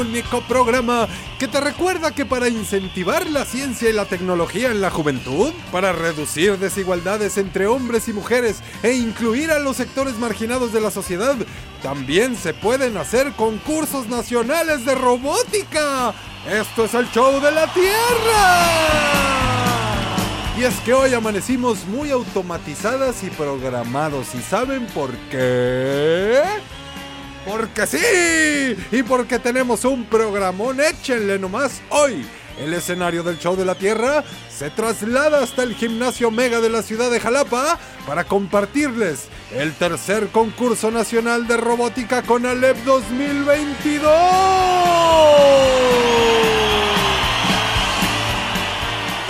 Único programa que te recuerda que para incentivar la ciencia y la tecnología en la juventud, para reducir desigualdades entre hombres y mujeres e incluir a los sectores marginados de la sociedad, también se pueden hacer concursos nacionales de robótica. Esto es el show de la Tierra. Y es que hoy amanecimos muy automatizadas y programados. ¿Y saben por qué? Porque sí, y porque tenemos un programón, échenle nomás hoy. El escenario del show de la Tierra se traslada hasta el gimnasio Mega de la ciudad de Jalapa para compartirles el tercer concurso nacional de robótica con Alep 2022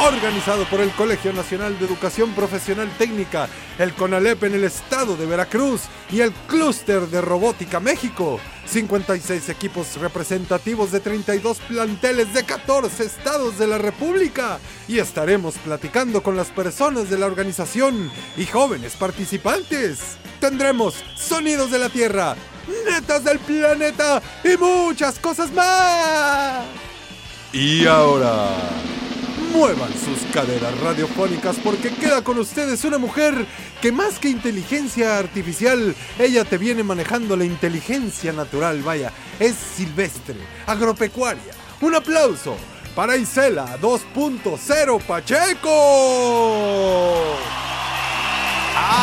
organizado por el Colegio Nacional de Educación Profesional Técnica, el CONALEP en el estado de Veracruz y el Clúster de Robótica México. 56 equipos representativos de 32 planteles de 14 estados de la República. Y estaremos platicando con las personas de la organización y jóvenes participantes. Tendremos sonidos de la Tierra, netas del planeta y muchas cosas más. Y ahora muevan sus caderas radiofónicas porque queda con ustedes una mujer que más que inteligencia artificial, ella te viene manejando la inteligencia natural, vaya, es silvestre, agropecuaria. Un aplauso para Isela 2.0 Pacheco.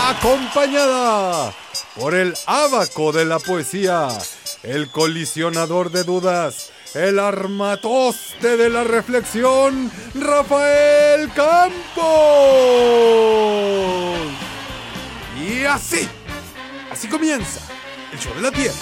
Acompañada por el abaco de la poesía, el colisionador de dudas, el armatoste de la reflexión, Rafael Campos. Y así, así comienza el show de la Tierra.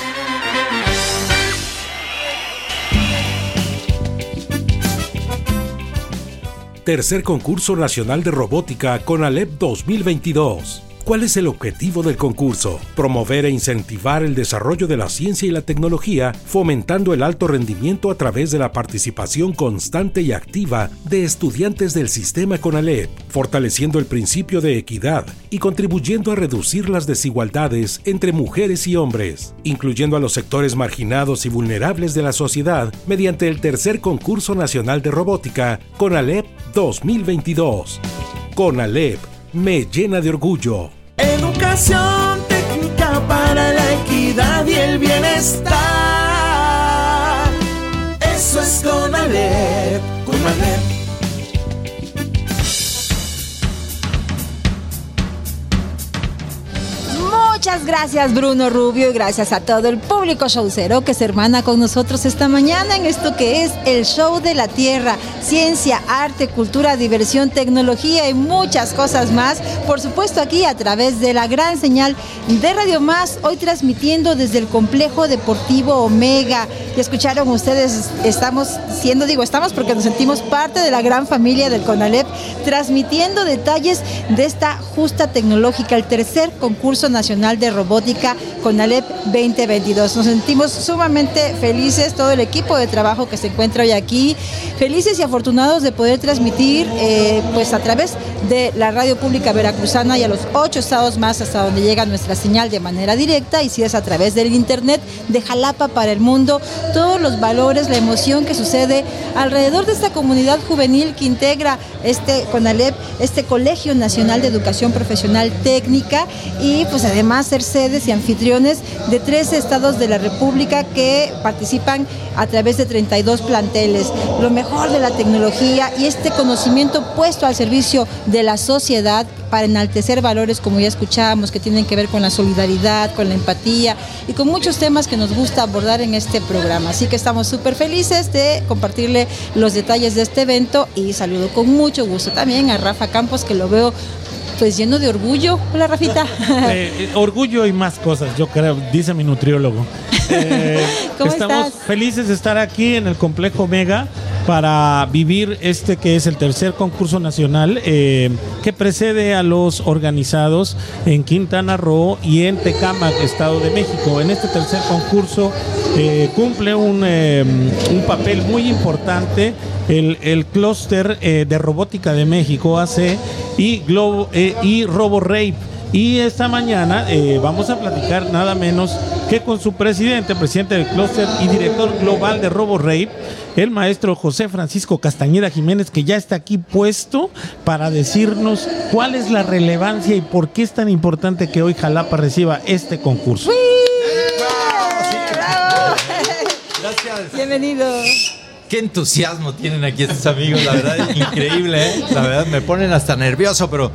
Tercer concurso nacional de robótica con Alep 2022. ¿Cuál es el objetivo del concurso? Promover e incentivar el desarrollo de la ciencia y la tecnología, fomentando el alto rendimiento a través de la participación constante y activa de estudiantes del sistema CONALEP, fortaleciendo el principio de equidad y contribuyendo a reducir las desigualdades entre mujeres y hombres, incluyendo a los sectores marginados y vulnerables de la sociedad mediante el tercer concurso nacional de robótica CONALEP 2022. CONALEP me llena de orgullo. Educación técnica para la equidad y el bienestar. Eso es con Alep, con. Gracias Bruno Rubio y gracias a todo el público showcero que se hermana con nosotros esta mañana en esto que es el show de la tierra, ciencia, arte, cultura, diversión, tecnología y muchas cosas más. Por supuesto aquí a través de la gran señal de Radio Más, hoy transmitiendo desde el complejo deportivo Omega. Y escucharon ustedes, estamos siendo, digo, estamos porque nos sentimos parte de la gran familia del CONALEP, transmitiendo detalles de esta justa tecnológica, el tercer concurso nacional de Robótica con Alep 2022. Nos sentimos sumamente felices, todo el equipo de trabajo que se encuentra hoy aquí, felices y afortunados de poder transmitir eh, pues a través de la radio pública veracruzana y a los ocho estados más hasta donde llega nuestra señal de manera directa y si es a través del internet de Jalapa para el mundo, todos los valores, la emoción que sucede alrededor de esta comunidad juvenil que integra este CONALEP, este Colegio Nacional de Educación Profesional Técnica y pues además ser sedes y anfitriones de tres estados de la República que participan a través de 32 planteles. Lo mejor de la tecnología y este conocimiento puesto al servicio de la sociedad para enaltecer valores como ya escuchábamos, que tienen que ver con la solidaridad, con la empatía y con muchos temas que nos gusta abordar en este programa. Así que estamos súper felices de compartirle los detalles de este evento y saludo con mucho gusto también a Rafa Campos, que lo veo pues lleno de orgullo. Hola, Rafita. Eh, eh, orgullo y más cosas, yo creo, dice mi nutriólogo. Eh, ¿Cómo estamos estás? felices de estar aquí en el complejo Mega para vivir este que es el tercer concurso nacional eh, que precede a los organizados en Quintana Roo y en Tecámac, Estado de México. En este tercer concurso eh, cumple un, eh, un papel muy importante el, el clúster eh, de robótica de México, AC, y, Globo, eh, y RoboRape. Y esta mañana eh, vamos a platicar nada menos que con su presidente, presidente del clúster y director global de RoboRape, el maestro José Francisco Castañeda Jiménez, que ya está aquí puesto para decirnos cuál es la relevancia y por qué es tan importante que hoy Jalapa reciba este concurso. ¡Bravo! Gracias. Bienvenido. Qué entusiasmo tienen aquí estos amigos, la verdad, increíble, ¿eh? La verdad, me ponen hasta nervioso, pero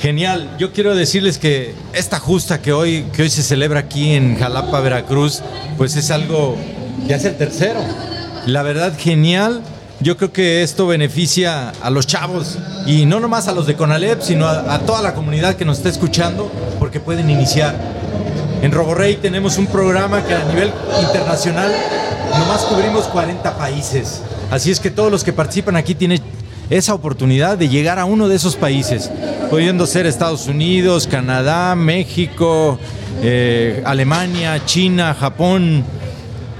genial. Yo quiero decirles que esta justa que hoy, que hoy se celebra aquí en Jalapa, Veracruz, pues es algo, ya es el tercero. La verdad, genial. Yo creo que esto beneficia a los chavos y no nomás a los de Conalep, sino a, a toda la comunidad que nos está escuchando, porque pueden iniciar. En RoboRey tenemos un programa que a nivel internacional nomás cubrimos 40 países. Así es que todos los que participan aquí tienen esa oportunidad de llegar a uno de esos países, pudiendo ser Estados Unidos, Canadá, México, eh, Alemania, China, Japón,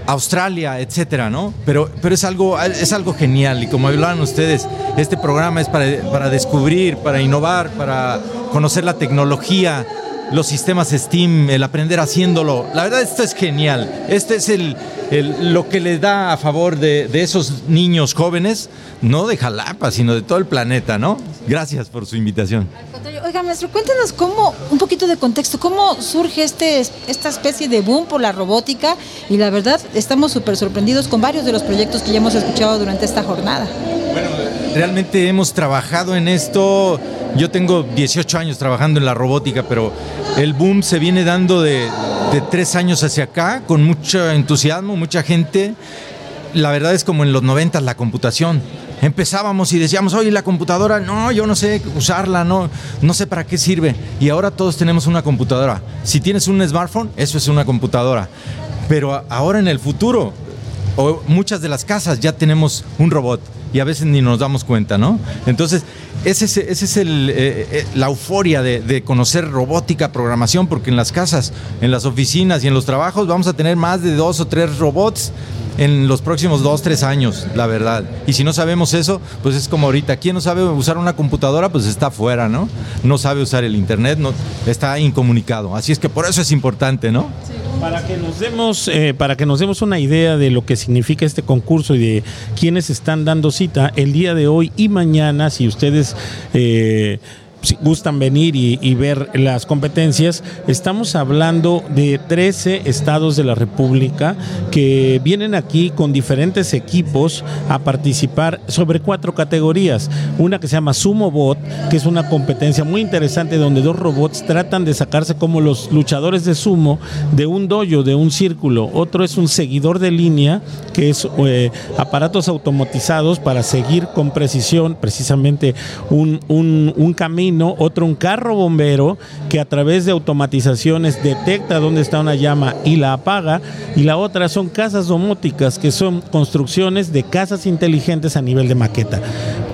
Australia, etcétera, ¿no? Pero, pero es, algo, es algo genial y como hablaban ustedes, este programa es para, para descubrir, para innovar, para conocer la tecnología, los sistemas STEAM, el aprender haciéndolo. La verdad, esto es genial. Este es el, el- lo que le da a favor de, de esos niños jóvenes, no de Jalapa, sino de todo el planeta, ¿no? Gracias por su invitación. Oiga, maestro, cuéntenos cómo, un poquito de contexto, cómo surge este, esta especie de boom por la robótica y la verdad estamos súper sorprendidos con varios de los proyectos que ya hemos escuchado durante esta jornada. Realmente hemos trabajado en esto. Yo tengo 18 años trabajando en la robótica, pero el boom se viene dando de, tres años hacia acá, con mucho entusiasmo, mucha gente. La verdad es como en los 90 la computación. Empezábamos y decíamos, oye, la computadora, no, yo no sé usarla, no, no sé para qué sirve. Y ahora todos tenemos una computadora. Si tienes un smartphone, eso es una computadora. Pero ahora en el futuro, o muchas de las casas ya tenemos un robot y a veces ni nos damos cuenta, ¿no? Entonces, ese es, ese es el, eh, eh, la euforia de, conocer robótica, programación, porque en las casas, en las oficinas y en los trabajos vamos a tener más de dos o tres robots en los próximos dos, tres años, la verdad. Y si no sabemos eso, pues es como ahorita, ¿quién no sabe usar una computadora? Pues está afuera, ¿no? No sabe usar el Internet, no, está incomunicado. Así es que por eso es importante, ¿no? Para que nos demos, eh, para que nos demos una idea de lo que significa este concurso y de quiénes están dando cita el día de hoy y mañana, si ustedes eh, si gustan venir y, ver las competencias, estamos hablando de 13 estados de la República que vienen aquí con diferentes equipos a participar sobre cuatro categorías. Una que se llama Sumo Bot, que es una competencia muy interesante donde dos robots tratan de sacarse como los luchadores de sumo de un dojo, de un círculo. Otro es un seguidor de línea, que es eh, aparatos automatizados para seguir con precisión precisamente un, un- un camino. Otro un carro bombero que a través de automatizaciones detecta dónde está una llama y la apaga. Y la otra son casas domóticas, que son construcciones de casas inteligentes a nivel de maqueta.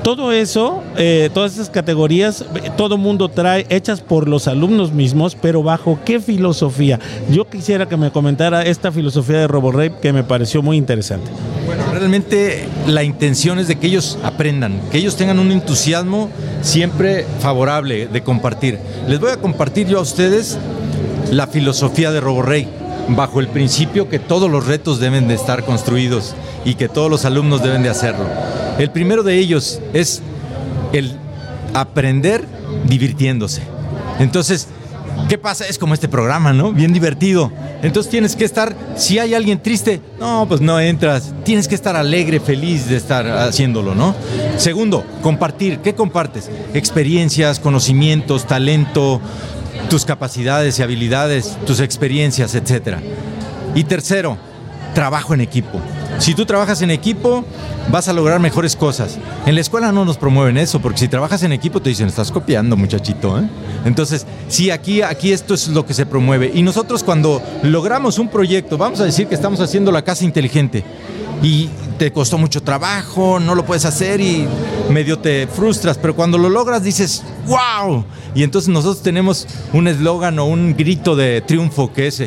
Todo eso, eh, todas esas categorías, eh, todo mundo trae hechas por los alumnos mismos, pero bajo qué filosofía. Yo quisiera que me comentara esta filosofía de RoboRape que me pareció muy interesante. Bueno, realmente la intención es de que ellos aprendan, que ellos tengan un entusiasmo siempre favorable de compartir. Les voy a compartir yo a ustedes la filosofía de RoboRey, bajo el principio que todos los retos deben de estar construidos y que todos los alumnos deben de hacerlo. El primero de ellos es el aprender divirtiéndose. Entonces, ¿Qué pasa? Es como este programa, ¿no? Bien divertido. Entonces tienes que estar, si hay alguien triste, no, pues no entras. Tienes que estar alegre, feliz de estar haciéndolo, ¿no? Segundo, compartir. ¿Qué compartes? Experiencias, conocimientos, talento, tus capacidades y habilidades, tus experiencias, etc. Y tercero, trabajo en equipo. Si tú trabajas en equipo, vas a lograr mejores cosas. En la escuela no nos promueven eso, porque si trabajas en equipo te dicen, estás copiando, muchachito. ¿eh? Entonces, sí, aquí, aquí esto es lo que se promueve. Y nosotros cuando logramos un proyecto, vamos a decir que estamos haciendo la casa inteligente y te costó mucho trabajo, no lo puedes hacer y medio te frustras, pero cuando lo logras dices, wow. Y entonces nosotros tenemos un eslogan o un grito de triunfo que es,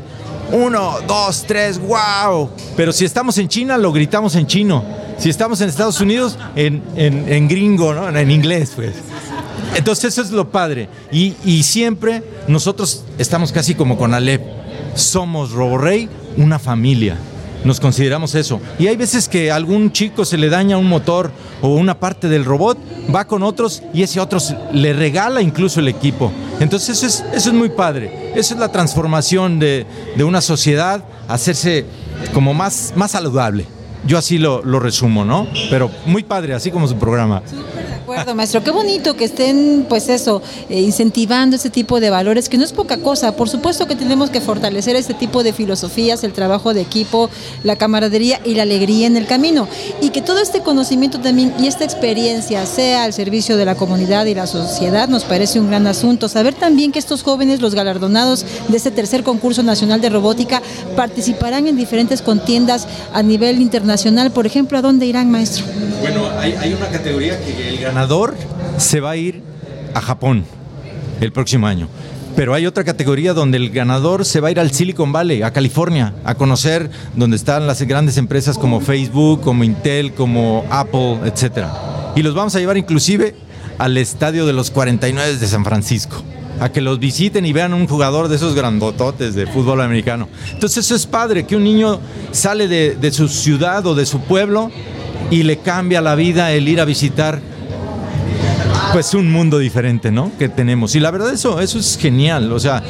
uno, dos, tres, wow. Pero si estamos en China, lo gritamos en chino. Si estamos en Estados Unidos, en, en, gringo, ¿no? En inglés, pues. Entonces eso es lo padre. Y, y siempre nosotros estamos casi como con Alep. Somos RoboRey, una familia. Nos consideramos eso. Y hay veces que a algún chico se le daña un motor o una parte del robot, va con otros y ese otro le regala incluso el equipo. Entonces eso es, eso es muy padre. Eso es la transformación de, de una sociedad, hacerse como más, más saludable. Yo así lo, lo resumo, ¿no? Pero muy padre, así como su programa acuerdo, maestro. Qué bonito que estén, pues eso, eh, incentivando ese tipo de valores, que no es poca cosa. Por supuesto que tenemos que fortalecer este tipo de filosofías, el trabajo de equipo, la camaradería y la alegría en el camino. Y que todo este conocimiento también y esta experiencia sea al servicio de la comunidad y la sociedad, nos parece un gran asunto. Saber también que estos jóvenes, los galardonados de este tercer concurso nacional de robótica, participarán en diferentes contiendas a nivel internacional. Por ejemplo, ¿a dónde irán, maestro? Bueno, hay, hay una categoría que el ganador ganador se va a ir a Japón el próximo año. Pero hay otra categoría donde el ganador se va a ir al Silicon Valley, a California, a conocer donde están las grandes empresas como Facebook, como Intel, como Apple, etc. Y los vamos a llevar inclusive al estadio de los 49 de San Francisco a que los visiten y vean un jugador de esos grandototes de fútbol americano. Entonces eso es padre, que un niño sale de, de su ciudad o de su pueblo y le cambia la vida el ir a visitar pues un mundo diferente, ¿no? Que tenemos. Y la verdad eso, eso es genial. O sea,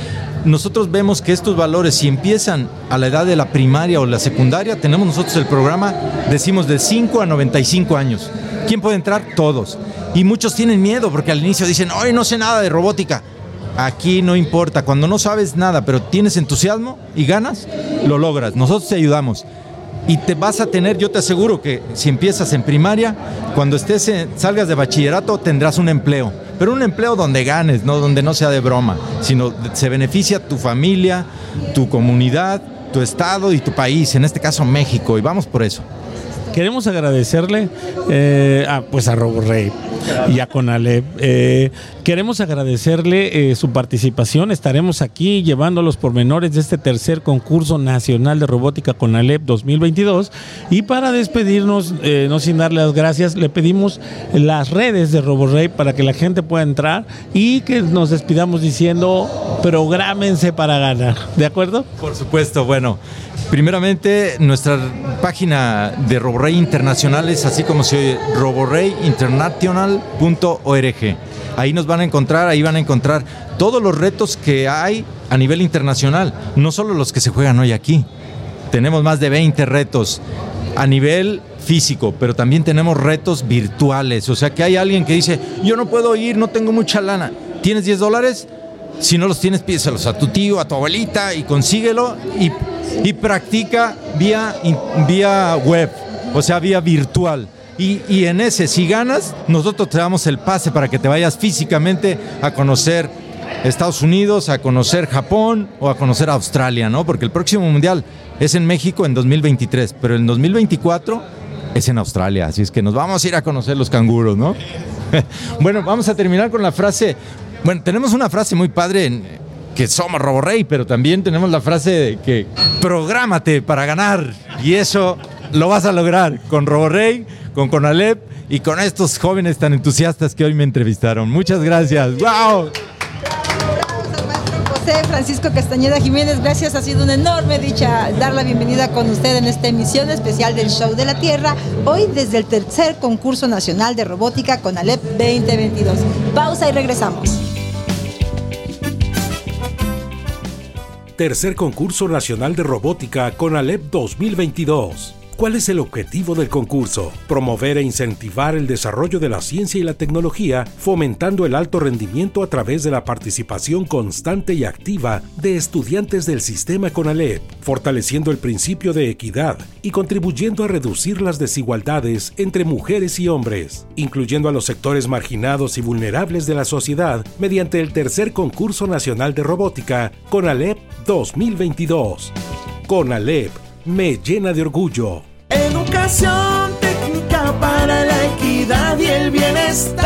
nosotros vemos que estos valores, si empiezan a la edad de la primaria o la secundaria, tenemos nosotros el programa, decimos de 5 a 95 años. ¿Quién puede entrar? Todos. Y muchos tienen miedo porque al inicio dicen, hoy no sé nada de robótica. Aquí no importa, cuando no sabes nada, pero tienes entusiasmo y ganas, lo logras. Nosotros te ayudamos y te vas a tener, yo te aseguro que si empiezas en primaria, cuando estés salgas de bachillerato tendrás un empleo, pero un empleo donde ganes, no donde no sea de broma, sino se beneficia tu familia, tu comunidad, tu estado y tu país, en este caso México, y vamos por eso. Queremos agradecerle eh, a, pues a Robo Rey y a Conalep. Eh, queremos agradecerle eh, su participación. Estaremos aquí llevando los pormenores de este tercer concurso nacional de robótica Conalep 2022. Y para despedirnos, no sin darle las gracias, le pedimos las redes de RoboRey para que la gente pueda entrar y que nos despidamos diciendo prográmense para ganar. ¿De acuerdo? Por supuesto, bueno. Primeramente, nuestra página de RoboRey Internacional es así como se oye, roboreyinternational.org. Ahí nos van a encontrar, ahí van a encontrar todos los retos que hay a nivel internacional, no solo los que se juegan hoy aquí. Tenemos más de 20 retos a nivel físico, pero también tenemos retos virtuales. O sea que hay alguien que dice, yo no puedo ir, no tengo mucha lana. ¿Tienes 10 dólares? Si no los tienes, pídeselos a tu tío, a tu abuelita y consíguelo y y practica vía, vía web, o sea, vía virtual. Y, en ese, si ganas, nosotros te damos el pase para que te vayas físicamente a conocer Estados Unidos, a conocer Japón o a conocer Australia, ¿no? Porque el próximo mundial es en México en 2023, pero en 2024 es en Australia, así es que nos vamos a ir a conocer los canguros, ¿no? bueno, vamos a terminar con la frase. Bueno, tenemos una frase muy padre en, que somos Roborrey, pero también tenemos la frase de que prográmate para ganar. Y eso lo vas a lograr con Roborrey, con Conalep y con estos jóvenes tan entusiastas que hoy me entrevistaron. Muchas gracias. ¡Wow! José Francisco Castañeda Jiménez, gracias, ha sido una enorme dicha dar la bienvenida con usted en esta emisión especial del Show de la Tierra, hoy desde el tercer concurso nacional de robótica con Alep 2022. Pausa y regresamos. Tercer concurso nacional de robótica con Alep 2022. ¿Cuál es el objetivo del concurso? Promover e incentivar el desarrollo de la ciencia y la tecnología, fomentando el alto rendimiento a través de la participación constante y activa de estudiantes del sistema CONALEP, fortaleciendo el principio de equidad y contribuyendo a reducir las desigualdades entre mujeres y hombres, incluyendo a los sectores marginados y vulnerables de la sociedad mediante el tercer concurso nacional de robótica CONALEP 2022. CONALEP me llena de orgullo. Educación técnica para la equidad y el bienestar.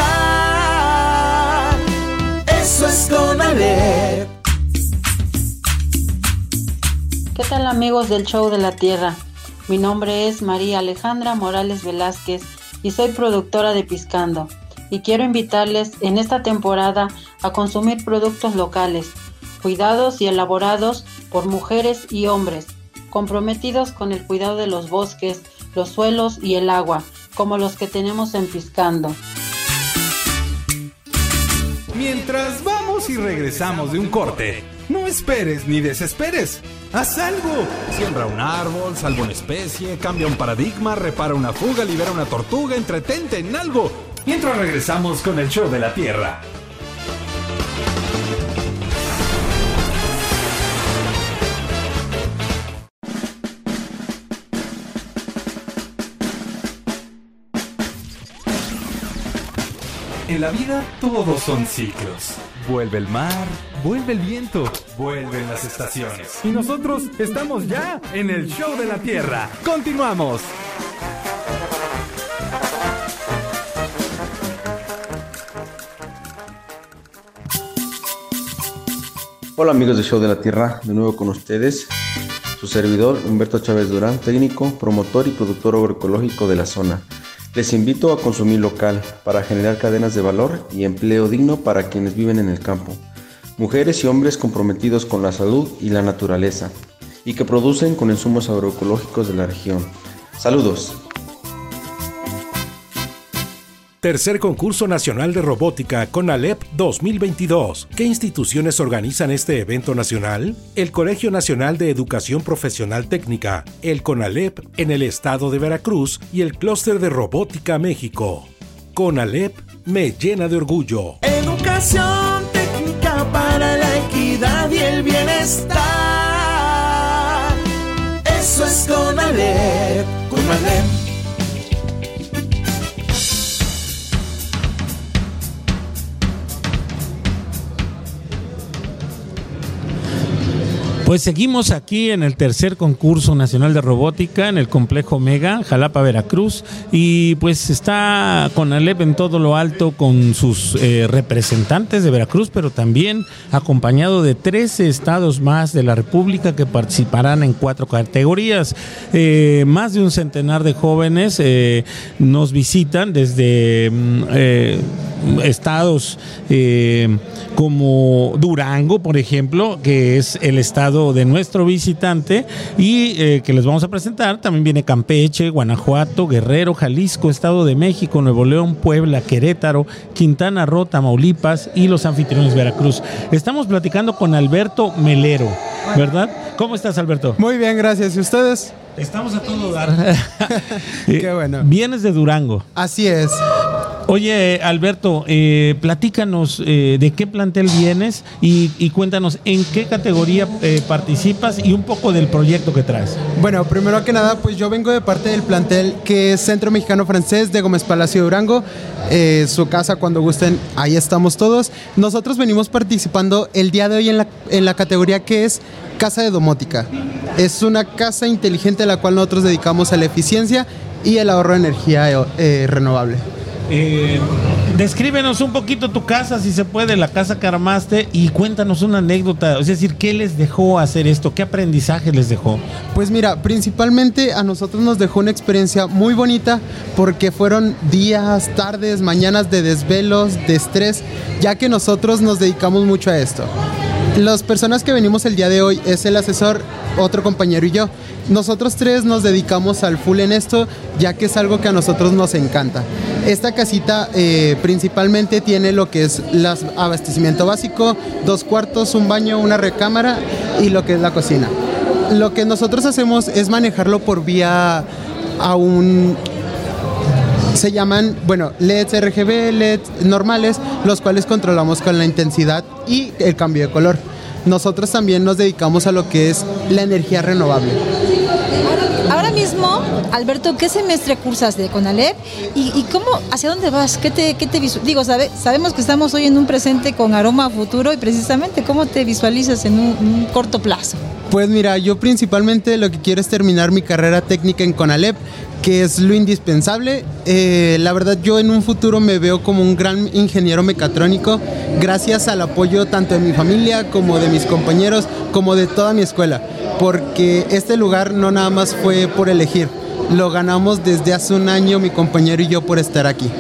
Eso es CONALEP. ¿Qué tal amigos del Show de la Tierra? Mi nombre es María Alejandra Morales Velázquez y soy productora de Piscando. Y quiero invitarles en esta temporada a consumir productos locales, cuidados y elaborados por mujeres y hombres comprometidos con el cuidado de los bosques, los suelos y el agua, como los que tenemos en Piscando. Mientras vamos y regresamos de un corte, no esperes ni desesperes. Haz algo. Siembra un árbol, salva una especie, cambia un paradigma, repara una fuga, libera una tortuga, entretente en algo. Mientras regresamos con el show de la Tierra. En la vida todos son ciclos. Vuelve el mar, vuelve el viento, vuelven las estaciones. Y nosotros estamos ya en el show de la Tierra. Continuamos. Hola amigos de Show de la Tierra, de nuevo con ustedes. Su servidor Humberto Chávez Durán, técnico, promotor y productor agroecológico de la zona. Les invito a consumir local para generar cadenas de valor y empleo digno para quienes viven en el campo. Mujeres y hombres comprometidos con la salud y la naturaleza y que producen con insumos agroecológicos de la región. Saludos. Tercer concurso nacional de robótica con Alep 2022. ¿Qué instituciones organizan este evento nacional? El Colegio Nacional de Educación Profesional Técnica, el CONALEP en el estado de Veracruz y el Clúster de Robótica México. CONALEP me llena de orgullo. Educación técnica para la equidad y el bienestar. Eso es CONALEP. CONALEP. Pues seguimos aquí en el tercer concurso nacional de robótica en el complejo Mega, Jalapa, Veracruz, y pues está con Alep en todo lo alto con sus eh, representantes de Veracruz, pero también acompañado de 13 estados más de la República que participarán en cuatro categorías. Eh, más de un centenar de jóvenes eh, nos visitan desde mm, estados eh, como Durango, por ejemplo, que es el estado de nuestro visitante y eh, que les vamos a presentar. También viene Campeche, Guanajuato, Guerrero, Jalisco, Estado de México, Nuevo León, Puebla, Querétaro, Quintana Roo, Tamaulipas y los anfitriones Veracruz. Estamos platicando con Alberto Melero, ¿verdad? ¿Cómo estás, Alberto? Muy bien, gracias. ¿Y ustedes? Estamos a todo dar. Qué bueno. Vienes de Durango. Así es. Oye, Alberto, eh, platícanos eh, de qué plantel vienes y, y cuéntanos en qué categoría eh, participas y un poco del proyecto que traes. Bueno, primero que nada, pues yo vengo de parte del plantel que es Centro Mexicano Francés de Gómez Palacio Durango. Eh, su casa, cuando gusten, ahí estamos todos. Nosotros venimos participando el día de hoy en la, en la categoría que es Casa de Domótica. Es una casa inteligente a la cual nosotros dedicamos a la eficiencia y el ahorro de energía eh, renovable. Eh, descríbenos un poquito tu casa, si se puede, la casa que armaste, y cuéntanos una anécdota. Es decir, ¿qué les dejó hacer esto? ¿Qué aprendizaje les dejó? Pues mira, principalmente a nosotros nos dejó una experiencia muy bonita porque fueron días, tardes, mañanas de desvelos, de estrés, ya que nosotros nos dedicamos mucho a esto. Las personas que venimos el día de hoy es el asesor, otro compañero y yo. Nosotros tres nos dedicamos al full en esto, ya que es algo que a nosotros nos encanta. Esta casita eh, principalmente tiene lo que es el abastecimiento básico, dos cuartos, un baño, una recámara y lo que es la cocina. Lo que nosotros hacemos es manejarlo por vía a un se llaman, bueno, LEDs RGB, LEDs normales, los cuales controlamos con la intensidad y el cambio de color. Nosotros también nos dedicamos a lo que es la energía renovable. Ahora mismo, Alberto, ¿qué semestre cursas de CONALEP? ¿Y, cómo, hacia dónde vas? ¿Qué te, qué te Digo, sabe, sabemos que estamos hoy en un presente con aroma a futuro y precisamente, ¿cómo te visualizas en un corto plazo? Pues mira, yo principalmente lo que quiero es terminar mi carrera técnica en CONALEP que es lo indispensable. Eh, la verdad yo en un futuro me veo como un gran ingeniero mecatrónico gracias al apoyo tanto de mi familia como de mis compañeros como de toda mi escuela, porque este lugar no nada más fue por elegir, lo ganamos desde hace un año mi compañero y yo por estar aquí.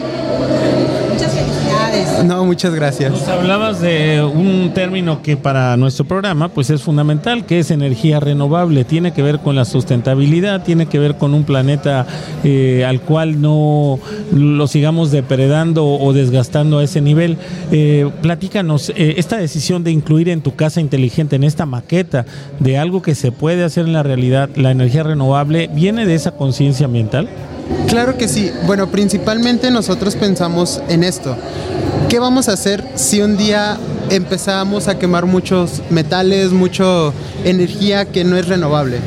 No, muchas gracias. Nos hablabas de un término que para nuestro programa pues es fundamental, que es energía renovable. Tiene que ver con la sustentabilidad, tiene que ver con un planeta eh, al cual no lo sigamos depredando o desgastando a ese nivel. Eh, platícanos, eh, esta decisión de incluir en tu casa inteligente, en esta maqueta de algo que se puede hacer en la realidad, la energía renovable, ¿viene de esa conciencia ambiental? Claro que sí. Bueno, principalmente nosotros pensamos en esto. ¿Qué vamos a hacer si un día empezamos a quemar muchos metales, mucha energía que no es renovable?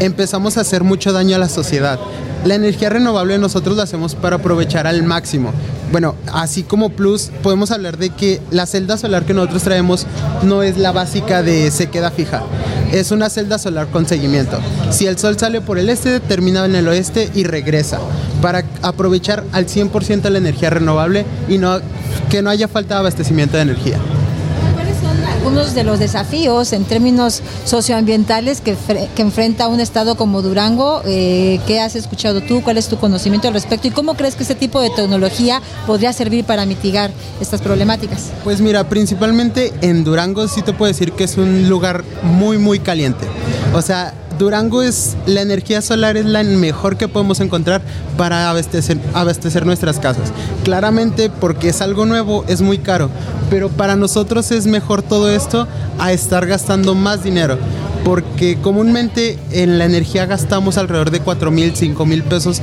Empezamos a hacer mucho daño a la sociedad. La energía renovable nosotros la hacemos para aprovechar al máximo. Bueno, así como plus, podemos hablar de que la celda solar que nosotros traemos no es la básica de se queda fija. Es una celda solar con seguimiento. Si el sol sale por el este, termina en el oeste y regresa para aprovechar al 100% la energía renovable y no, que no haya falta de abastecimiento de energía algunos de los desafíos en términos socioambientales que, que enfrenta un estado como Durango. Eh, ¿Qué has escuchado tú? ¿Cuál es tu conocimiento al respecto? ¿Y cómo crees que este tipo de tecnología podría servir para mitigar estas problemáticas? Pues mira, principalmente en Durango sí te puedo decir que es un lugar muy, muy caliente. O sea, Durango es la energía solar es la mejor que podemos encontrar para abastecer, nuestras casas. Claramente porque es algo nuevo, es muy caro, pero para nosotros es mejor todo esto a estar gastando más dinero. Porque comúnmente en la energía gastamos alrededor de 4 mil, 5 mil pesos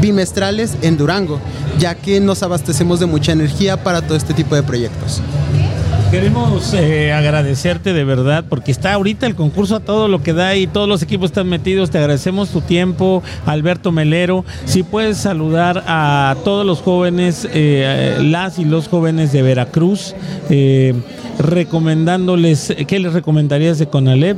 bimestrales en Durango, ya que nos abastecemos de mucha energía para todo este tipo de proyectos. Queremos eh, agradecerte de verdad porque está ahorita el concurso a todo lo que da y todos los equipos están metidos. Te agradecemos tu tiempo, Alberto Melero. Si puedes saludar a todos los jóvenes, eh, las y los jóvenes de Veracruz, eh, recomendándoles, ¿qué les recomendarías de Conalep?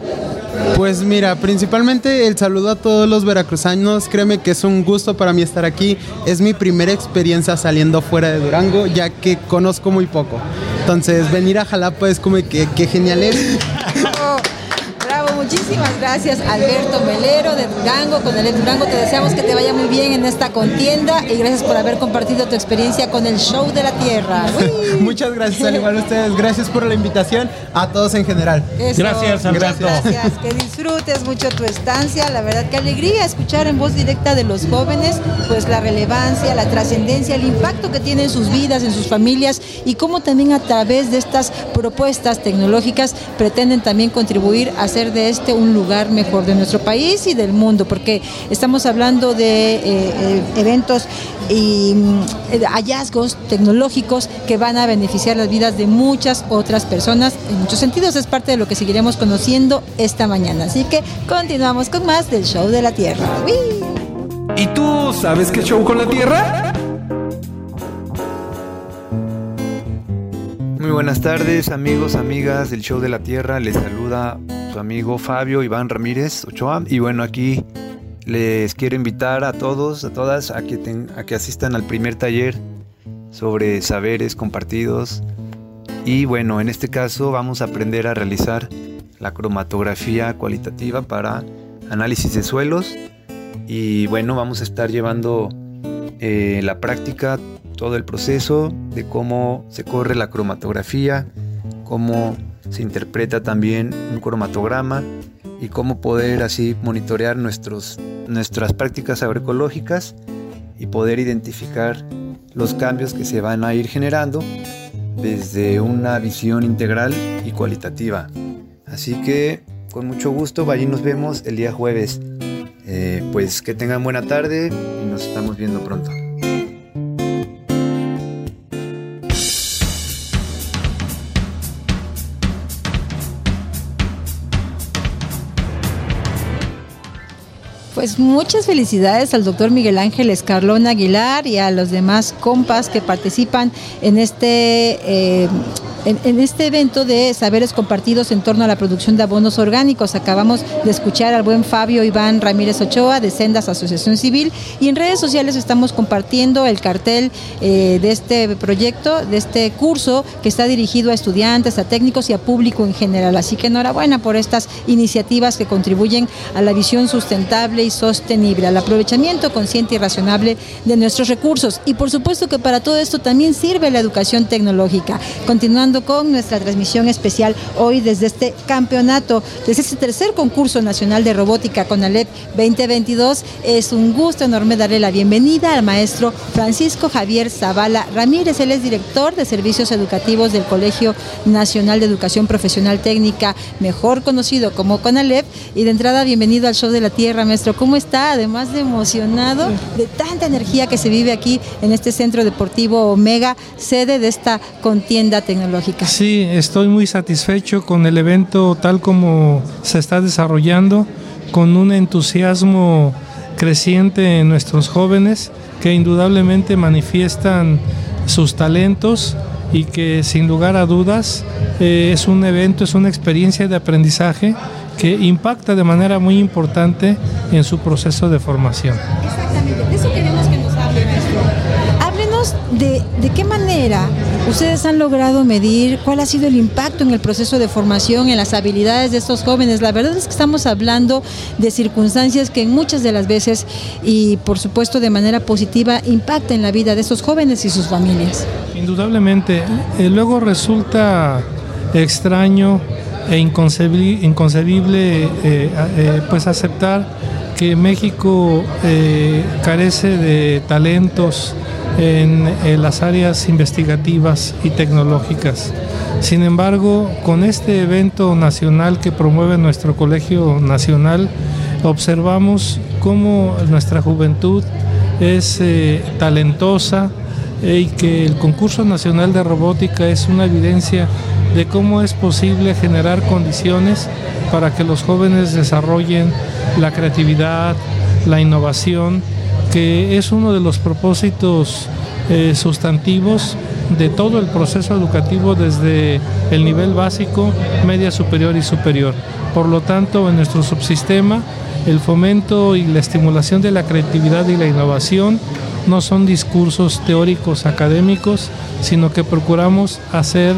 Pues mira, principalmente el saludo a todos los veracruzanos. Créeme que es un gusto para mí estar aquí. Es mi primera experiencia saliendo fuera de Durango, ya que conozco muy poco. Entonces, venir a Jalapa es como que, genial. Muchísimas gracias, Alberto Melero de Durango. Con el Durango te deseamos que te vaya muy bien en esta contienda y gracias por haber compartido tu experiencia con el Show de la Tierra. Muchas gracias, al igual a ustedes. Gracias por la invitación a todos en general. gracias, Alberto. Gracias, que disfrutes mucho tu estancia. La verdad, qué alegría escuchar en voz directa de los jóvenes, pues la relevancia, la trascendencia, el impacto que tienen en sus vidas, en sus familias y cómo también a través de estas propuestas tecnológicas pretenden también contribuir a hacer de esto un lugar mejor de nuestro país y del mundo, porque estamos hablando de eh, eh, eventos y mm, hallazgos tecnológicos que van a beneficiar las vidas de muchas otras personas. En muchos sentidos es parte de lo que seguiremos conociendo esta mañana. Así que continuamos con más del show de la Tierra. ¿Y tú sabes qué show con la Tierra? Muy buenas tardes amigos, amigas del show de la Tierra. Les saluda su amigo Fabio Iván Ramírez Ochoa. Y bueno, aquí les quiero invitar a todos, a todas, a que, a que asistan al primer taller sobre saberes compartidos. Y bueno, en este caso vamos a aprender a realizar la cromatografía cualitativa para análisis de suelos. Y bueno, vamos a estar llevando eh, la práctica, todo el proceso de cómo se corre la cromatografía, cómo se interpreta también un cromatograma y cómo poder así monitorear nuestros, nuestras prácticas agroecológicas y poder identificar los cambios que se van a ir generando desde una visión integral y cualitativa. Así que con mucho gusto, allí nos vemos el día jueves. Eh, pues que tengan buena tarde y nos estamos viendo pronto. Pues muchas felicidades al doctor Miguel Ángel Escarlón Aguilar y a los demás compas que participan en este eh, en, este evento de saberes compartidos en torno a la producción de abonos orgánicos. Acabamos de escuchar al buen Fabio Iván Ramírez Ochoa de Sendas Asociación Civil y en redes sociales estamos compartiendo el cartel eh, de este proyecto, de este curso que está dirigido a estudiantes, a técnicos y a público en general. Así que enhorabuena por estas iniciativas que contribuyen a la visión sustentable y sostenible, al aprovechamiento consciente y razonable de nuestros recursos. Y por supuesto que para todo esto también sirve la educación tecnológica. Continuando con nuestra transmisión especial hoy desde este campeonato, desde este tercer concurso nacional de robótica con Alep 2022. Es un gusto enorme darle la bienvenida al maestro Francisco Javier Zavala Ramírez. Él es director de servicios educativos del Colegio Nacional de Educación Profesional Técnica, mejor conocido como CONALEP. Y de entrada, bienvenido al Show de la Tierra, maestro. ¿Cómo está? Además de emocionado de tanta energía que se vive aquí en este centro deportivo Omega, sede de esta contienda tecnológica. Sí, estoy muy satisfecho con el evento tal como se está desarrollando, con un entusiasmo creciente en nuestros jóvenes que indudablemente manifiestan sus talentos y que sin lugar a dudas eh, es un evento, es una experiencia de aprendizaje que impacta de manera muy importante en su proceso de formación. Exactamente, eso queremos que nos hable, Háblenos de, de qué manera Ustedes han logrado medir cuál ha sido el impacto en el proceso de formación, en las habilidades de estos jóvenes. La verdad es que estamos hablando de circunstancias que muchas de las veces y por supuesto de manera positiva impactan en la vida de estos jóvenes y sus familias. Indudablemente. Eh, luego resulta extraño e inconcebible, eh, eh, pues aceptar que México carece de talentos en, las áreas investigativas y tecnológicas. Sin embargo, con este evento nacional que promueve nuestro Colegio Nacional, observamos cómo nuestra juventud es eh, talentosa eh, y que el concurso nacional de robótica es una evidencia de cómo es posible generar condiciones para que los jóvenes desarrollen la creatividad, la innovación que es uno de los propósitos eh, sustantivos de todo el proceso educativo desde el nivel básico, media superior y superior. Por lo tanto, en nuestro subsistema, el fomento y la estimulación de la creatividad y la innovación no son discursos teóricos académicos, sino que procuramos hacer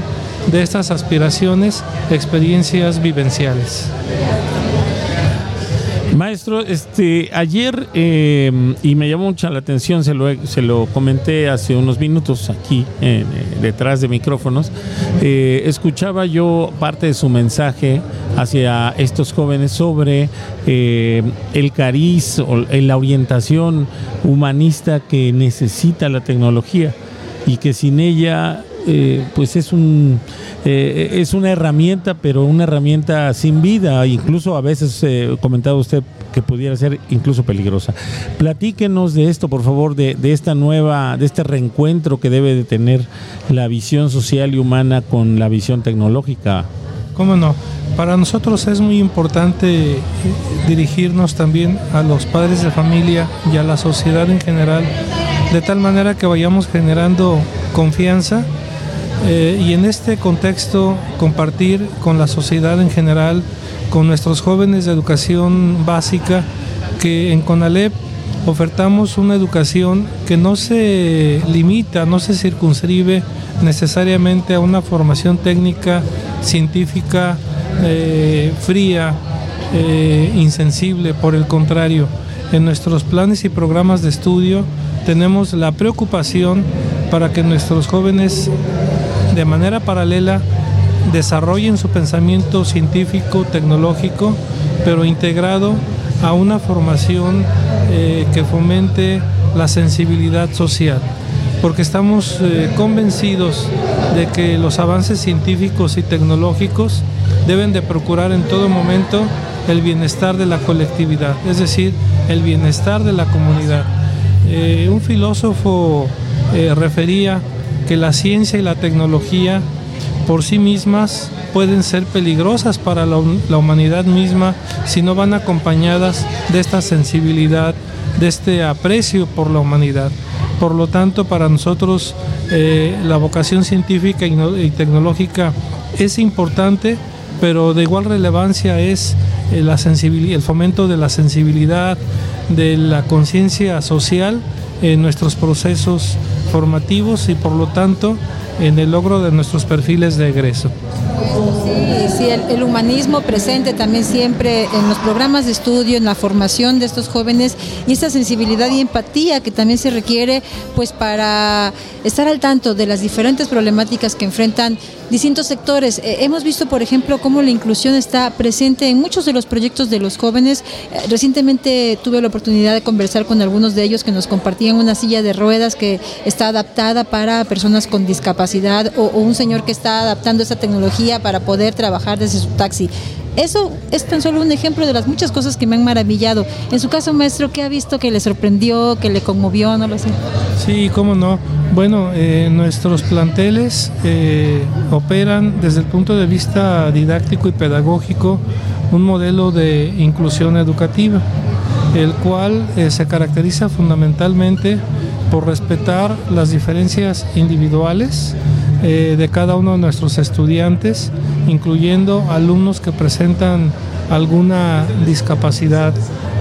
de estas aspiraciones experiencias vivenciales. Maestro, este, ayer, em, y me llamó mucha la atención, se lo, se lo comenté hace unos minutos aquí, eh, detrás de micrófonos, eh, escuchaba yo parte de su mensaje hacia estos jóvenes sobre eh, el cariz o la orientación humanista que necesita la tecnología y que sin ella eh, pues es un eh, es una herramienta, pero una herramienta sin vida, incluso a veces eh, comentado usted que pudiera ser incluso peligrosa. Platíquenos de esto, por favor, de, de, esta nueva, de este reencuentro que debe de tener la visión social y humana con la visión tecnológica. ¿Cómo no? Para nosotros es muy importante eh, dirigirnos también a los padres de familia y a la sociedad en general, de tal manera que vayamos generando confianza eh, y en este contexto compartir con la sociedad en general, con nuestros jóvenes de educación básica, que en CONALEP ofertamos una educación que no se limita, no se circunscribe necesariamente a una formación técnica, científica, eh, fría, eh, insensible, por el contrario, en nuestros planes y programas de estudio tenemos la preocupación para que nuestros jóvenes de manera paralela desarrollen su pensamiento científico, tecnológico, pero integrado a una formación eh, que fomente la sensibilidad social, porque estamos eh, convencidos de que los avances científicos y tecnológicos deben de procurar en todo momento el bienestar de la colectividad, es decir, el bienestar de la comunidad. Eh, un filósofo refería que la ciencia y la tecnología por sí mismas pueden ser peligrosas para la, humanidad misma si no van acompañadas de esta sensibilidad, de este aprecio por la humanidad. Por lo tanto, para nosotros eh, la vocación científica y, no, y, tecnológica es importante, pero de igual relevancia es eh, el fomento de la sensibilidad, de la conciencia social en nuestros procesos formativos y por lo tanto en el logro de nuestros perfiles de egreso. El, humanismo presente también siempre en los programas de estudio, en la formación de estos jóvenes y esa sensibilidad y empatía que también se requiere pues para estar al tanto de las diferentes problemáticas que enfrentan distintos sectores. Eh, hemos visto, por ejemplo, cómo la inclusión está presente en muchos de los proyectos de los jóvenes. Eh, recientemente tuve la oportunidad de conversar con algunos de ellos que nos compartían una silla de ruedas que está adaptada para personas con discapacidad o, o un señor que está adaptando esa tecnología para poder trabajar desde su taxi. Eso es tan solo un ejemplo de las muchas cosas que me han maravillado. En su caso, maestro, ¿qué ha visto que le sorprendió, que le conmovió? No lo sé. Sí, cómo no. Bueno, eh, nuestros planteles eh, operan desde el punto de vista didáctico y pedagógico un modelo de inclusión educativa, el cual eh, se caracteriza fundamentalmente por respetar las diferencias individuales eh, de cada uno de nuestros estudiantes, incluyendo alumnos que presentan alguna discapacidad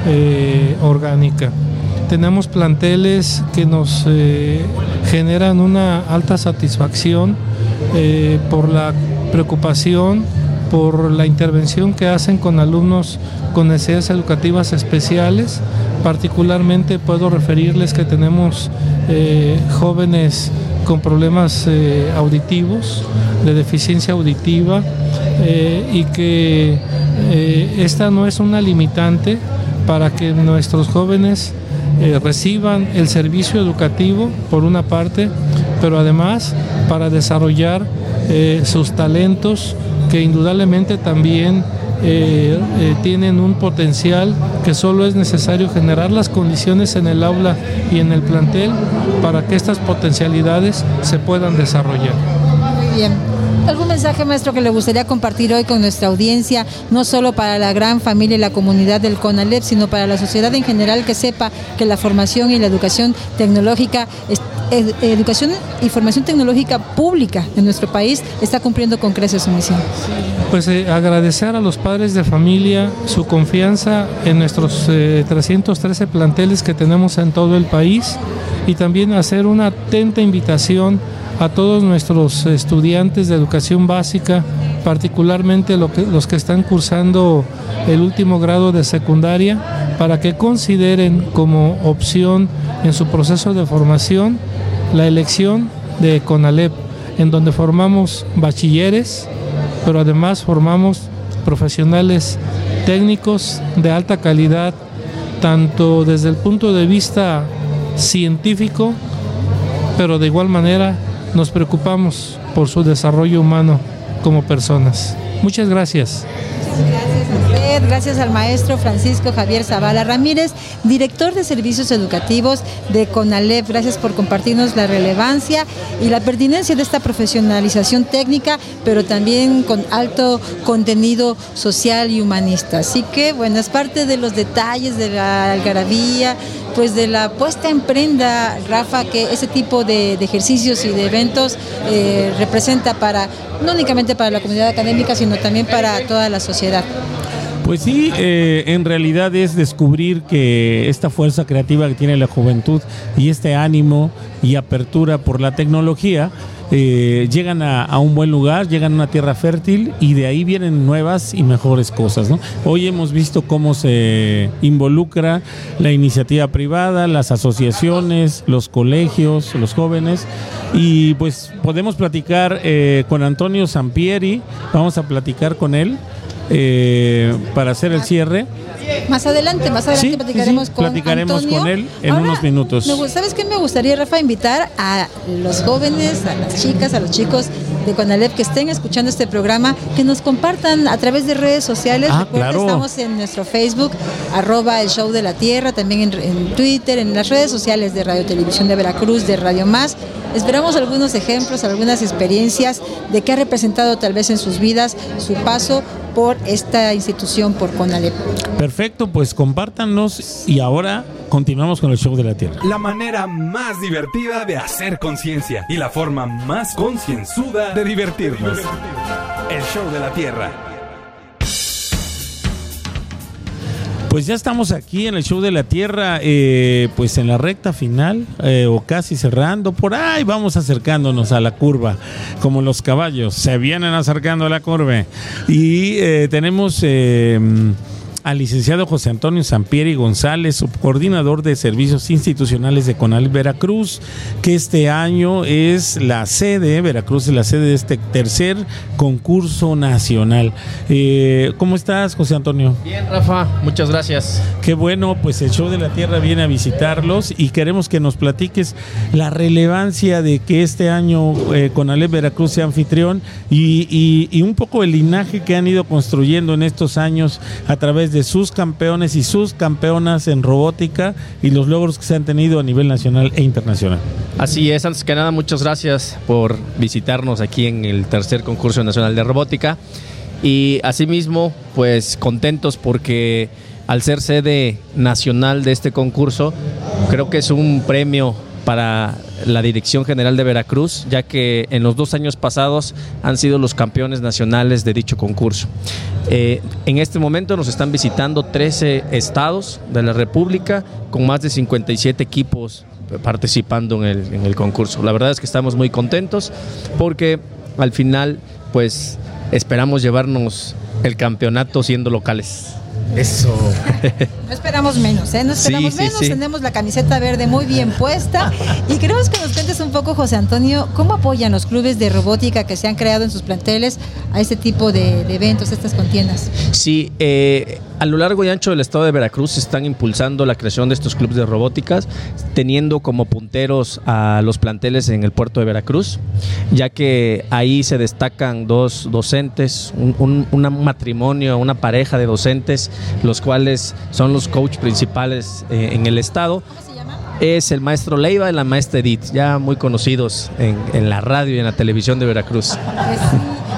eh, orgánica. Tenemos planteles que nos eh, generan una alta satisfacción por la preocupación, por la intervención que hacen con alumnos con necesidades educativas especiales. Particularmente puedo referirles que tenemos jóvenes con problemas eh, auditivos, de deficiencia auditiva, eh, y que eh, esta no es una limitante para que nuestros jóvenes reciban el servicio educativo, por una parte, pero además para desarrollar sus talentos que indudablemente también eh, eh, tienen un potencial que solo es necesario generar las condiciones en el aula y en el plantel para que estas potencialidades se puedan desarrollar. Muy bien. ¿Algún mensaje, maestro, que le gustaría compartir hoy con nuestra audiencia, no solo para la gran familia y la comunidad del CONALEP, sino para la sociedad en general que sepa que la formación y la educación tecnológica, educación y formación tecnológica pública en nuestro país está cumpliendo con creces su misión? Pues eh, agradecer a los padres de familia su confianza en nuestros eh, 313 planteles que tenemos en todo el país y también hacer una atenta invitación a todos nuestros estudiantes de educación básica, particularmente los que están cursando el último grado de secundaria, para que consideren como opción en su proceso de formación la elección de CONALEP, en donde formamos bachilleres, pero además formamos profesionales técnicos de alta calidad, tanto desde el punto de vista científico, pero de igual manera nos preocupamos por su desarrollo humano como personas. Muchas gracias. Gracias a usted, gracias al maestro Francisco Javier Zavala Ramírez, director de servicios educativos de CONALEP. Gracias por compartirnos la relevancia y la pertinencia de esta profesionalización técnica, pero también con alto contenido social y humanista. Así que, bueno, es parte de los detalles de la algarabía, pues de la puesta en prenda, Rafa, que ese tipo de, ejercicios y de eventos eh, representa para, no únicamente para la comunidad académica, sino también para toda la sociedad. Pues sí, eh, en realidad es descubrir que esta fuerza creativa que tiene la juventud y este ánimo y apertura por la tecnología eh, llegan a, un buen lugar, llegan a una tierra fértil y de ahí vienen nuevas y mejores cosas. Hoy hemos visto cómo se involucra la iniciativa privada, las asociaciones, los colegios, los jóvenes. Y pues podemos platicar eh, con Antonio Sampieri, vamos a platicar con él eh, para hacer el cierre. Más adelante, más adelante Sí, platicaremos sí, sí, con platicaremos con él en Ahora, unos minutos. me ¿Sabes qué me gustaría, Rafa? Invitar a los jóvenes, a las chicas, a los chicos de Conalep que estén escuchando este programa, que nos compartan a través de redes sociales. Ah, Recuerda, claro. estamos en nuestro Facebook, arroba el show de la tierra, también en, en Twitter, en las redes sociales de Radio Televisión de Veracruz, de Radio Más. Esperamos algunos ejemplos, algunas experiencias de qué ha representado tal vez en sus vidas su paso por esta institución, por Conalep. Perfecto, pues compártanos y ahora continuamos con el show de la Tierra. La manera más divertida de hacer conciencia y la forma más concienzuda de divertirnos. El show de la Tierra. Pues ya estamos aquí en el show de la Tierra, eh, pues en la recta final eh, o casi cerrando. Por ahí vamos acercándonos a la curva, como los caballos se vienen acercando a la curva. Y eh, tenemos eh, al licenciado José Antonio Sampieri González, subcoordinador de servicios institucionales de Conal Veracruz, que este año es la sede, Veracruz es la sede de este tercer concurso nacional. Eh, ¿Cómo estás, José Antonio? Bien, Rafa, muchas gracias. Qué bueno, pues el show de la Tierra viene a visitarlos y queremos que nos platiques la relevancia de que este año eh, Conalep Veracruz sea anfitrión y, y- y un poco el linaje que han ido construyendo en estos años a través de sus campeones y sus campeonas en robótica y los logros que se han tenido a nivel nacional e internacional. Así es, antes que nada, muchas gracias por visitarnos aquí en el tercer concurso nacional de robótica. Y asimismo, pues contentos porque al ser sede nacional de este concurso, creo que es un premio para la Dirección General de Veracruz, ya que en los dos años pasados han sido los campeones nacionales de dicho concurso. Eh, en este momento nos están visitando 13 estados de la República con más de 57 equipos participando en el, en el concurso. La verdad es que estamos muy contentos porque al final pues esperamos llevarnos el campeonato siendo locales. Eso. No esperamos menos, ¿eh? No esperamos Sí, menos. sí. Tenemos la camiseta verde muy bien puesta. Y queremos que nos cuentes un poco, José Antonio, cómo apoyan los clubes de robótica que se han creado en sus planteles a este tipo de, de eventos, estas contiendas. Sí, eh, a lo largo y ancho del estado de Veracruz se están impulsando la creación de estos clubes de robóticas, teniendo como punteros a los planteles en el puerto de Veracruz, ya que ahí se destacan dos docentes, un, matrimonio, una pareja de docentes, los cuales son los coach principales eh, en el estado. Es el maestro Leiva y la maestra Edith, ya muy conocidos en, en la radio y en la televisión de Veracruz.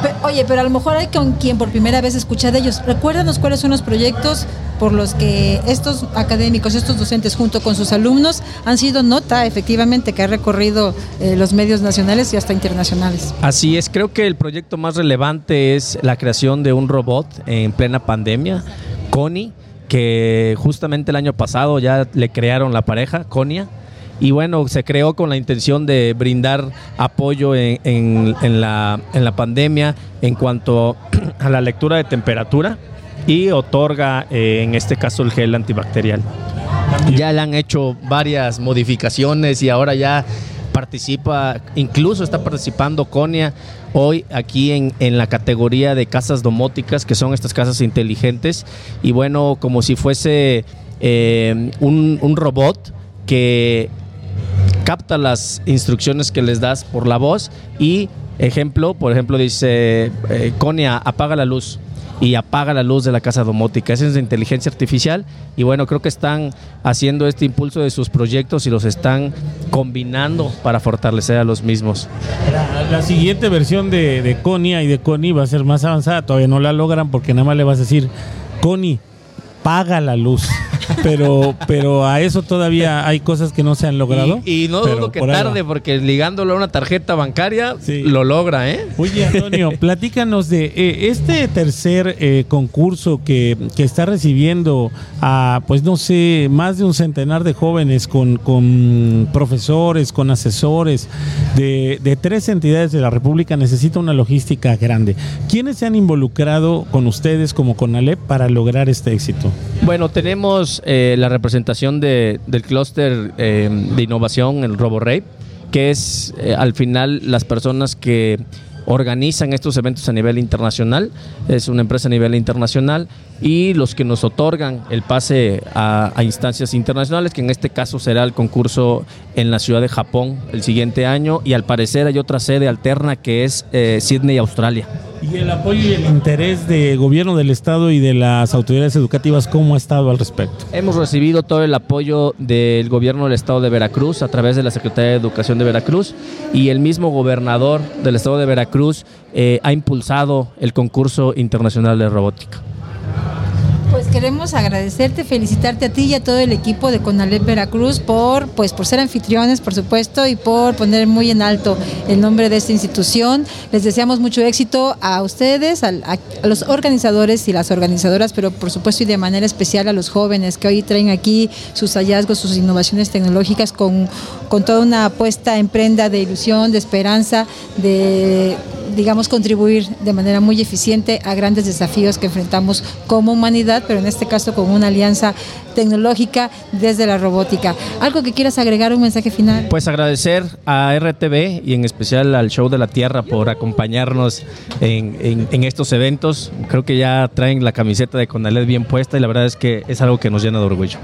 Pe- Oye, pero a lo mejor hay con quien por primera vez escucha de ellos. Recuérdanos cuáles son los proyectos por los que estos académicos, estos docentes, junto con sus alumnos, han sido nota, efectivamente, que ha recorrido eh, los medios nacionales y hasta internacionales. Así es, creo que el proyecto más relevante es la creación de un robot en plena pandemia, Connie, que justamente el año pasado ya le crearon la pareja, Conia. Y bueno, se creó con la intención de brindar apoyo en, la, en la pandemia en cuanto a la lectura de temperatura y otorga, eh, en este caso, el gel antibacterial. Ya le han hecho varias modificaciones y ahora ya participa, incluso está participando Conia hoy aquí en, en la categoría de casas domóticas, que son estas casas inteligentes. Y bueno, como si fuese eh, un, un robot que capta las instrucciones que les das por la voz y ejemplo, por ejemplo dice eh, Conia apaga la luz y apaga la luz de la casa domótica. Esa es de inteligencia artificial y bueno, creo que están haciendo este impulso de sus proyectos y los están combinando para fortalecer a los mismos. La, siguiente versión de, de y de Connie va a ser más avanzada. Todavía no la logran porque nada más le vas a decir, Connie, paga la luz. Pero, pero a eso todavía hay cosas que no se han logrado. Y, y no dudo que por tarde porque ligándolo a una tarjeta bancaria lo logra, ¿eh? Oye, Antonio, platícanos de eh, este tercer eh, concurso que, que está recibiendo a, pues no sé, más de un centenar de jóvenes con, con profesores, con asesores de, de tres entidades de la República. Necesita una logística grande. ¿Quiénes se han involucrado con ustedes como con Alep para lograr este éxito? Bueno, tenemos eh, la representación de- del clúster eh, de innovación, el RoboRape, que es eh, al final las personas que organizan estos eventos a nivel internacional, es una empresa a nivel internacional y los que nos otorgan el pase a, a instancias internacionales, que en este caso será el concurso en la ciudad de Japón el siguiente año y al parecer hay otra sede alterna que es eh, Sydney, Australia. Y el apoyo y el interés del gobierno del estado y de las autoridades educativas, ¿cómo ha estado al respecto? Hemos recibido todo el apoyo del gobierno del estado de Veracruz a través de la Secretaría de Educación de Veracruz y el mismo gobernador del estado de Veracruz eh, ha impulsado el concurso internacional de robótica. Queremos agradecerte, felicitarte a ti y a todo el equipo de Conalep Veracruz por, pues, por ser anfitriones, por supuesto, y por poner muy en alto el nombre de esta institución. Les deseamos mucho éxito a ustedes, a los organizadores y las organizadoras, pero por supuesto y de manera especial a los jóvenes que hoy traen aquí sus hallazgos, sus innovaciones tecnológicas con, con toda una apuesta en prenda de ilusión, de esperanza, de digamos, contribuir de manera muy eficiente a grandes desafíos que enfrentamos como humanidad, pero en este caso con una alianza tecnológica desde la robótica. ¿Algo que quieras agregar, un mensaje final? Pues agradecer a RTV y en especial al Show de la Tierra por acompañarnos en, en- en estos eventos. Creo que ya traen la camiseta de Conaled bien puesta y la verdad es que es algo que nos llena de orgullo.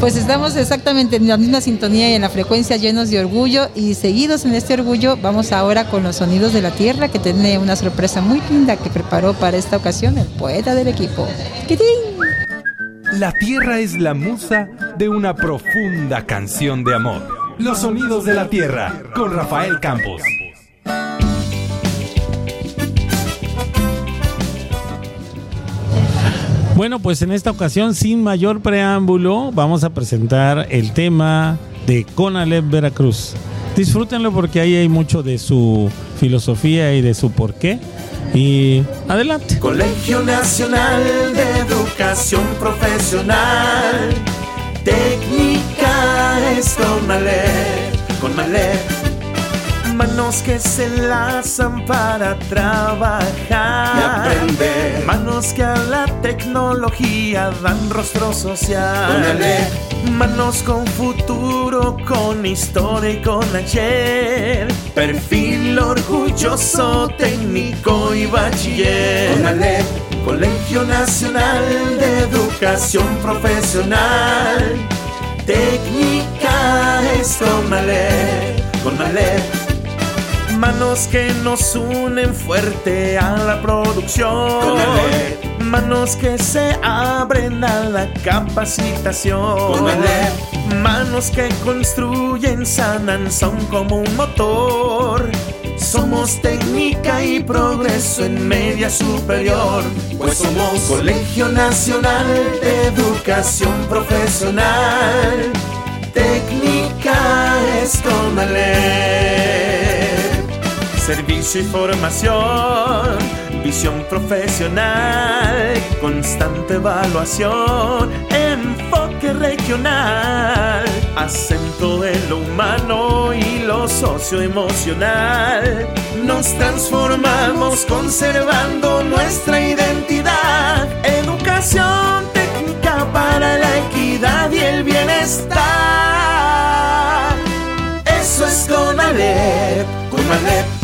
Pues estamos exactamente en la misma sintonía y en la frecuencia llenos de orgullo y seguidos en este orgullo vamos ahora con los sonidos de la tierra que tiene una sorpresa muy linda que preparó para esta ocasión el poeta del equipo. ¡Quitín! La tierra es la musa de una profunda canción de amor. Los sonidos de la tierra con Rafael Campos. Bueno, pues en esta ocasión, sin mayor preámbulo, vamos a presentar el tema de Conalep Veracruz. Disfrútenlo porque ahí hay mucho de su filosofía y de su porqué. Y adelante. Colegio Nacional de Educación Profesional. Técnica es Conalep. Manos que se enlazan para trabajar Y aprender. Manos que a la tecnología dan rostro social. Manos con futuro, con historia y con ayer. Perfil orgulloso, técnico y bachiller. Conalep. Colegio Nacional de Educación Profesional. Técnica es Conalep, Conalep. Manos que nos unen fuerte a la producción. Manos que se abren a la capacitación. Manos que construyen, sanan, son como un motor. Somos técnica y progreso en media superior. Pues somos Colegio Nacional de Educación Profesional. Técnica es Conalep. Servicio y formación, visión profesional, constante evaluación, enfoque regional, acento en lo humano y lo socioemocional. Nos transformamos conservando nuestra identidad. Educación técnica para la equidad y el bienestar. Eso es Conalep, Conalep.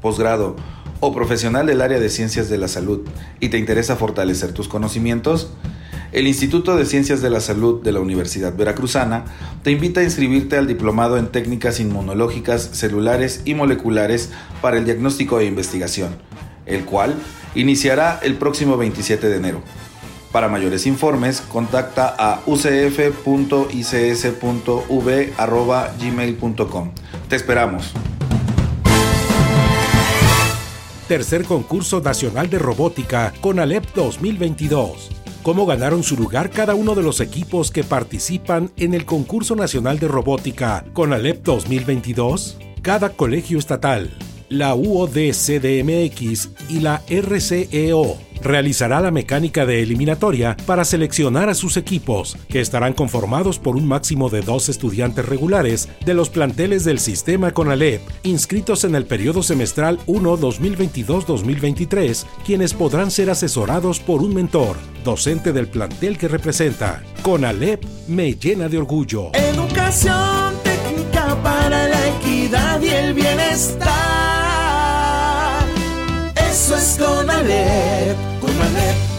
posgrado o profesional del área de ciencias de la salud y te interesa fortalecer tus conocimientos? El Instituto de Ciencias de la Salud de la Universidad Veracruzana te invita a inscribirte al Diplomado en Técnicas Inmunológicas, Celulares y Moleculares para el Diagnóstico e Investigación, el cual iniciará el próximo 27 de enero. Para mayores informes, contacta a ucf.ics.v.gmail.com. Te esperamos. Tercer concurso nacional de robótica con Alep 2022. ¿Cómo ganaron su lugar cada uno de los equipos que participan en el concurso nacional de robótica con Alep 2022? Cada colegio estatal, la UOD-CDMX y la RCEO realizará la mecánica de eliminatoria para seleccionar a sus equipos, que estarán conformados por un máximo de dos estudiantes regulares de los planteles del sistema CONALEP, inscritos en el periodo semestral 1 2022-2023, quienes podrán ser asesorados por un mentor, docente del plantel que representa. CONALEP me llena de orgullo. Educación técnica para la equidad y el bienestar. Eso es Conalep, Conalep.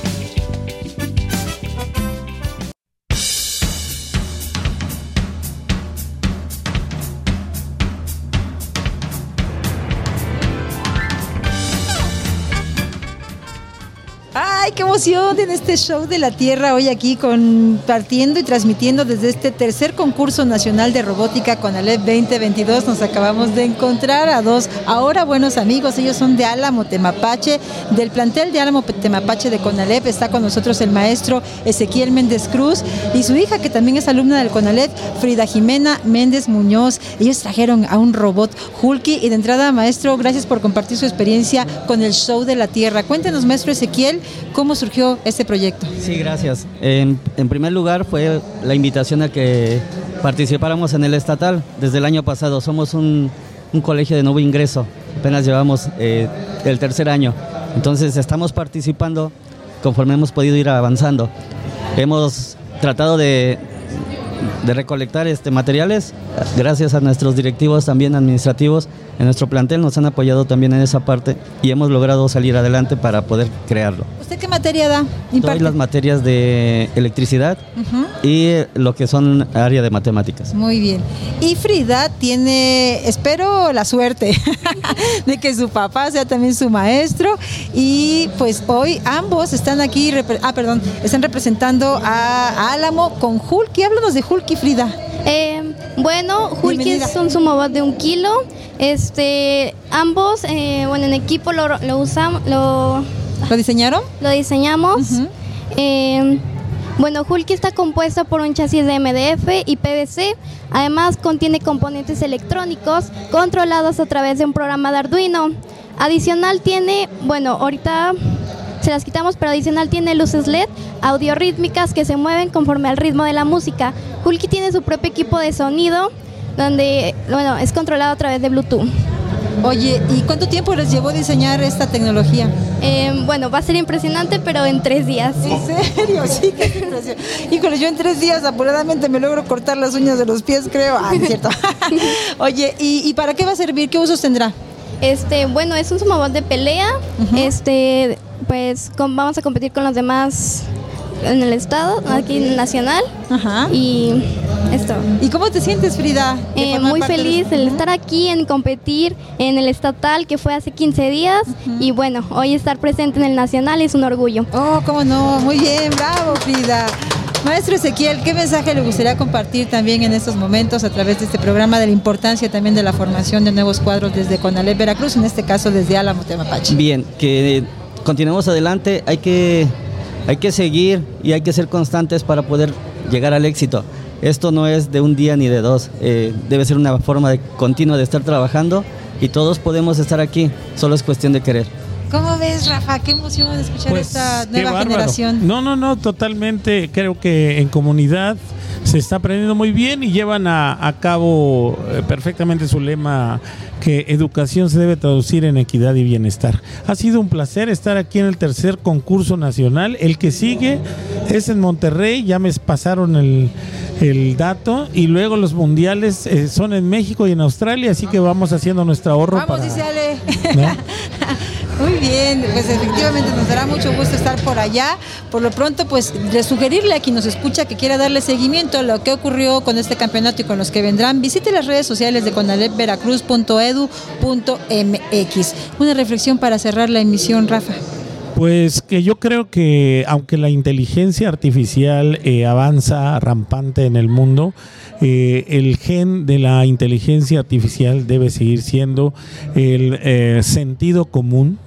Qué emoción en este show de la Tierra hoy aquí compartiendo y transmitiendo desde este tercer concurso nacional de robótica con Alep 2022. Nos acabamos de encontrar a dos ahora buenos amigos. Ellos son de Álamo Temapache, del plantel de Álamo Temapache de Conalep. Está con nosotros el maestro Ezequiel Méndez Cruz y su hija, que también es alumna del Conalep, Frida Jimena Méndez Muñoz. Ellos trajeron a un robot Hulky y de entrada, maestro, gracias por compartir su experiencia con el show de la Tierra. Cuéntenos, maestro Ezequiel, ¿Cómo surgió este proyecto? Sí, gracias. En, primer lugar fue la invitación a que participáramos en el estatal. Desde el año pasado somos un, un colegio de nuevo ingreso. Apenas llevamos eh, el tercer año. Entonces estamos participando conforme hemos podido ir avanzando. Hemos tratado de, de recolectar este, materiales gracias a nuestros directivos también administrativos en nuestro plantel nos han apoyado también en esa parte y hemos logrado salir adelante para poder crearlo. ¿Usted qué materia da? Doy las materias de electricidad uh -huh. y lo que son área de matemáticas. Muy bien. Y Frida tiene, espero, la suerte de que su papá sea también su maestro y pues hoy ambos están aquí, ah, perdón, están representando a Álamo con Hulky. Háblanos de Hulky, Frida. Eh, bueno, Hulky es un sumobot de un kilo. Este, ambos, eh, bueno, en equipo lo, lo usamos, lo, ¿Lo diseñaron? Lo diseñamos. Uh -huh. eh, bueno, Hulky está compuesto por un chasis de MDF y PVC. Además, contiene componentes electrónicos controlados a través de un programa de Arduino. Adicional tiene, bueno, ahorita se las quitamos, pero adicional tiene luces LED, audio rítmicas que se mueven conforme al ritmo de la música. Hulky tiene su propio equipo de sonido, donde, bueno, es controlado a través de Bluetooth. Oye, ¿y cuánto tiempo les llevó diseñar esta tecnología? Eh, bueno, va a ser impresionante, pero en tres días. ¿En serio? Sí, qué impresión. Híjole, yo en tres días apuradamente me logro cortar las uñas de los pies, creo. Ah, es cierto. Oye, ¿y, ¿y, para qué va a servir? ¿Qué usos tendrá? Este, bueno, es un sumobot de pelea. Uh -huh. Este, pues con, vamos a competir con los demás en el estado, aquí en nacional. Ajá. Y esto. ¿Y cómo te sientes, Frida? Eh, muy feliz de... el estar aquí, en competir en el estatal que fue hace 15 días. Uh -huh. Y bueno, hoy estar presente en el nacional es un orgullo. Oh, cómo no. Muy bien, bravo, Frida. Maestro Ezequiel, ¿qué mensaje le gustaría compartir también en estos momentos a través de este programa de la importancia también de la formación de nuevos cuadros desde Conalep Veracruz, en este caso desde Álamo Temapache? Bien, que continuemos adelante, hay que, hay que seguir y hay que ser constantes para poder llegar al éxito. Esto no es de un día ni de dos, eh, debe ser una forma de, continua de estar trabajando y todos podemos estar aquí, solo es cuestión de querer. ¿Cómo ves, Rafa? Qué emoción escuchar pues, esta nueva generación. No, no, no, totalmente. Creo que en comunidad se está aprendiendo muy bien y llevan a, a cabo eh, perfectamente su lema que educación se debe traducir en equidad y bienestar. Ha sido un placer estar aquí en el tercer concurso nacional. El que sigue es en Monterrey, ya me pasaron el, el dato, y luego los mundiales eh, son en México y en Australia, así que vamos haciendo nuestro ahorro. Vamos, para. ¿no? Muy bien, pues efectivamente nos dará mucho gusto estar por allá. Por lo pronto, pues de sugerirle a quien nos escucha que quiera darle seguimiento a lo que ocurrió con este campeonato y con los que vendrán, visite las redes sociales de conalep.veracruz.edu.mx. Una reflexión para cerrar la emisión, Rafa. Pues que yo creo que aunque la inteligencia artificial eh, avanza rampante en el mundo, eh, el gen de la inteligencia artificial debe seguir siendo el eh, sentido común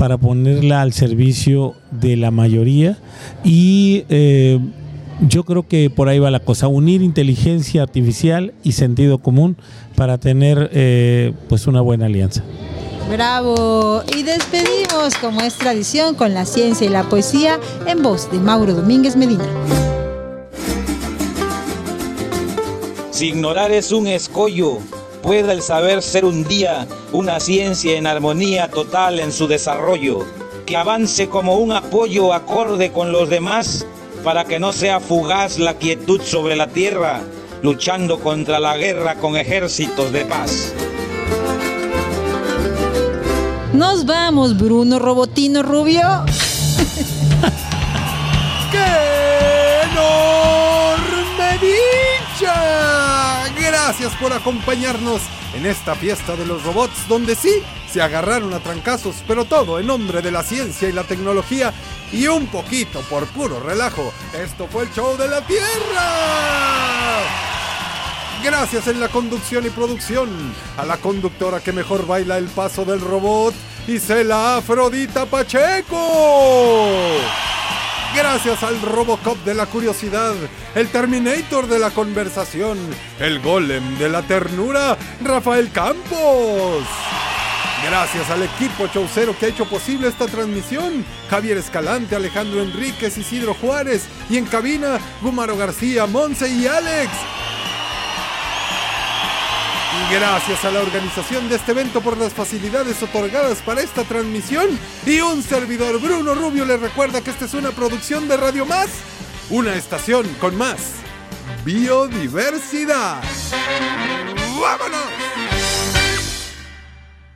para ponerla al servicio de la mayoría y eh, yo creo que por ahí va la cosa, unir inteligencia artificial y sentido común para tener pues una buena alianza. Bravo. Y despedimos, como es tradición, con la ciencia y la poesía en voz de Mauro Domínguez Medina. Si ignorar es un escollo, pueda el saber ser un día una ciencia en armonía total en su desarrollo, que avance como un apoyo acorde con los demás para que no sea fugaz la quietud sobre la tierra, luchando contra la guerra con ejércitos de paz. Nos vamos, Bruno Robotino Rubio. ¡Qué Gracias por acompañarnos en esta fiesta de los robots donde sí se agarraron a trancazos, pero todo en nombre de la ciencia y la tecnología y un poquito por puro relajo. Esto fue el show de la Tierra. Gracias en la conducción y producción a la conductora que mejor baila el paso del robot, Isela Afrodita Pacheco. Gracias al Robocop de la curiosidad, el Terminator de la conversación, el Golem de la ternura, Rafael Campos. Gracias al equipo chaucero que ha hecho posible esta transmisión, Javier Escalante, Alejandro Enríquez, Isidro Juárez y en cabina, Gumaro García, Monse y Alex. Gracias a la organización de este evento por las facilidades otorgadas para esta transmisión. Y un servidor, Bruno Rubio, le recuerda que esta es una producción de Radio Más, una estación con más biodiversidad. ¡Vámonos!